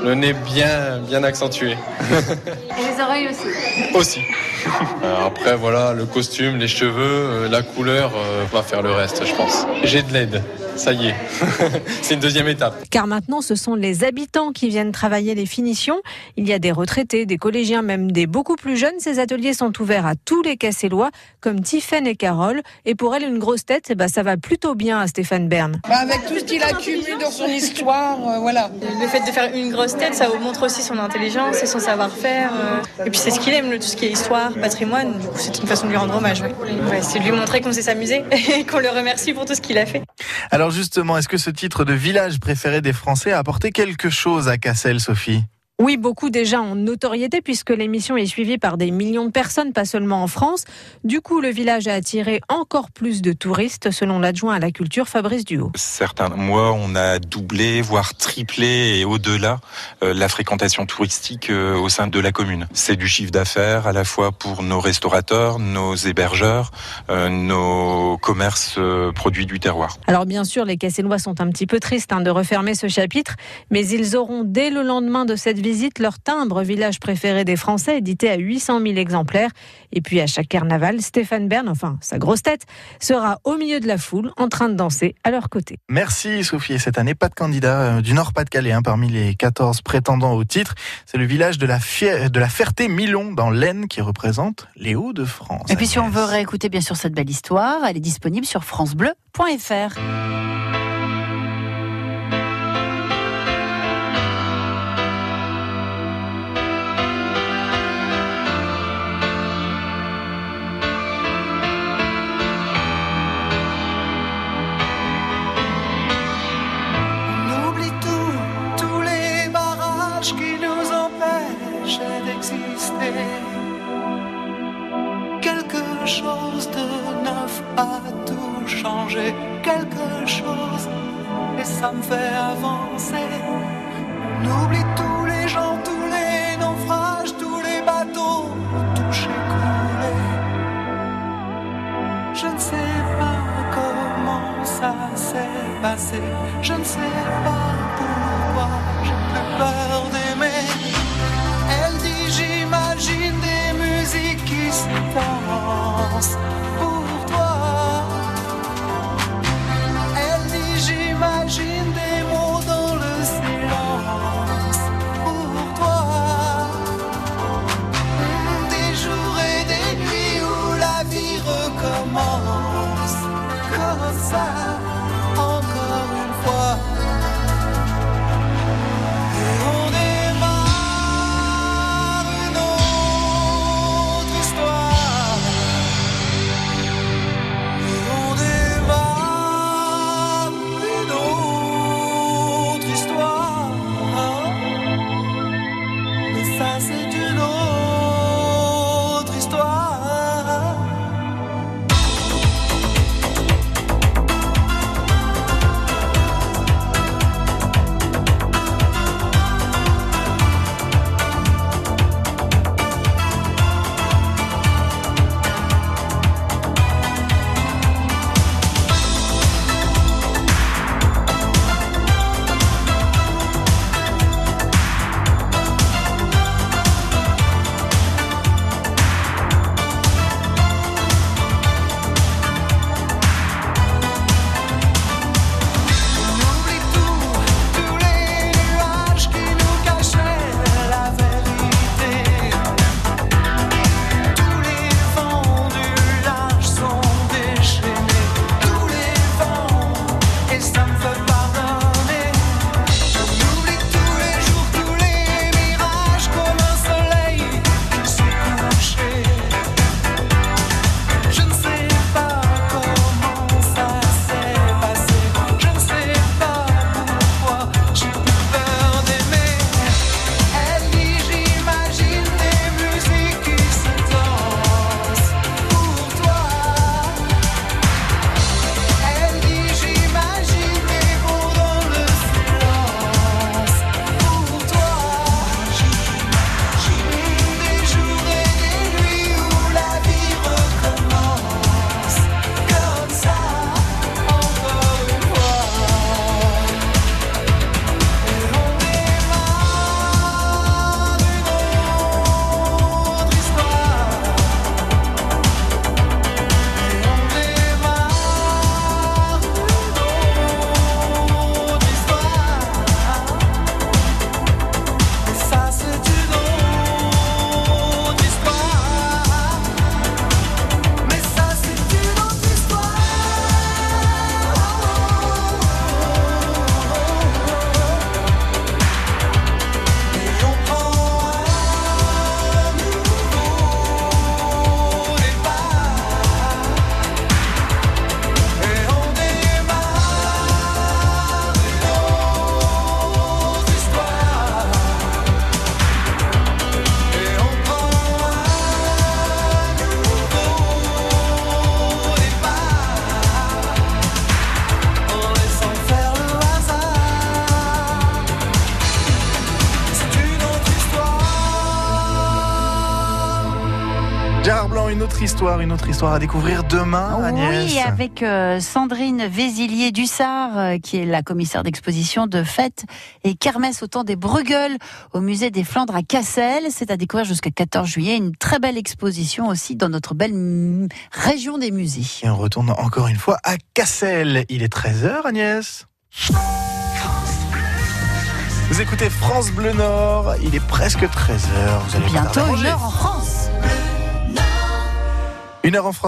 peu. le nez bien, bien accentué. Et les oreilles aussi. Aussi. Euh, Après, voilà, le costume, les cheveux, euh, la couleur euh, va faire le reste, je pense. J'ai de l'aide, ça y est. C'est une deuxième étape. Car maintenant, ce sont les habitants qui viennent travailler les finitions. Il y a des retraités, des collégiens, même des beaucoup plus jeunes. Ces ateliers sont ouverts à tous les Cassellois, comme Tiffaine et Carole. Et pour elle, une grosse tête, ben, ça va plutôt bien à Stéphane Bern. Bah, avec tout ce qu'il accumule dans son histoire, euh, voilà. Le fait de faire une grosse tête, ça vous montre aussi son intelligence et son savoir-faire. euh. Et puis c'est ce qu'il aime, le- tout ce qui est histoire, patrimoine. Du coup, c'est une façon de lui rendre hommage. ouais. Ouais, c'est de lui montrer qu'on sait s'amuser et qu'on le remercie pour tout ce qu'il a fait. Alors justement, est-ce que ce titre de village préféré des Français a apporté quelque chose à Cassel, Sophie? Oui, beaucoup déjà en notoriété puisque l'émission est suivie par des millions de personnes, pas seulement en France. Du coup, le village a attiré encore plus de touristes, selon l'adjoint à la culture Fabrice Duhaut. Certains mois, on a doublé, voire triplé et au-delà euh, la fréquentation touristique euh, au sein de la commune. C'est du chiffre d'affaires à la fois pour nos restaurateurs, nos hébergeurs, euh, nos commerces produits du terroir. Alors bien sûr, les Cassellois sont un petit peu tristes hein, de refermer ce chapitre, mais ils auront dès le lendemain de cette visite leur timbre village préféré des Français, édité à 800 000 exemplaires. Et puis à chaque carnaval, Stéphane Bern, enfin sa grosse tête, sera au milieu de la foule en train de danser à leur côté. Merci Sophie. Et cette année, pas de candidat euh, du Nord-Pas-de-Calais hein, parmi les 14 prétendants au titre. C'est le village de la, Fier- de la Ferté-Milon dans l'Aisne qui représente les Hauts-de-France. Et puis si on veut réécouter bien sûr cette belle histoire, elle est disponible sur francebleu.fr. autre histoire à découvrir demain, Agnès. Oui, avec euh, Sandrine Vézilier-Dussard, euh, qui est la commissaire d'exposition de fêtes et kermesse au temps des Bruegels au musée des Flandres à Cassel. C'est à découvrir jusqu'à 14 juillet. Une très belle exposition aussi dans notre belle région des musées. Et on retourne encore une fois à Cassel. Il est 13h, Agnès. Vous écoutez France Bleu Nord, il est presque 13h. Vous allez bientôt une heure en France. Une heure en France.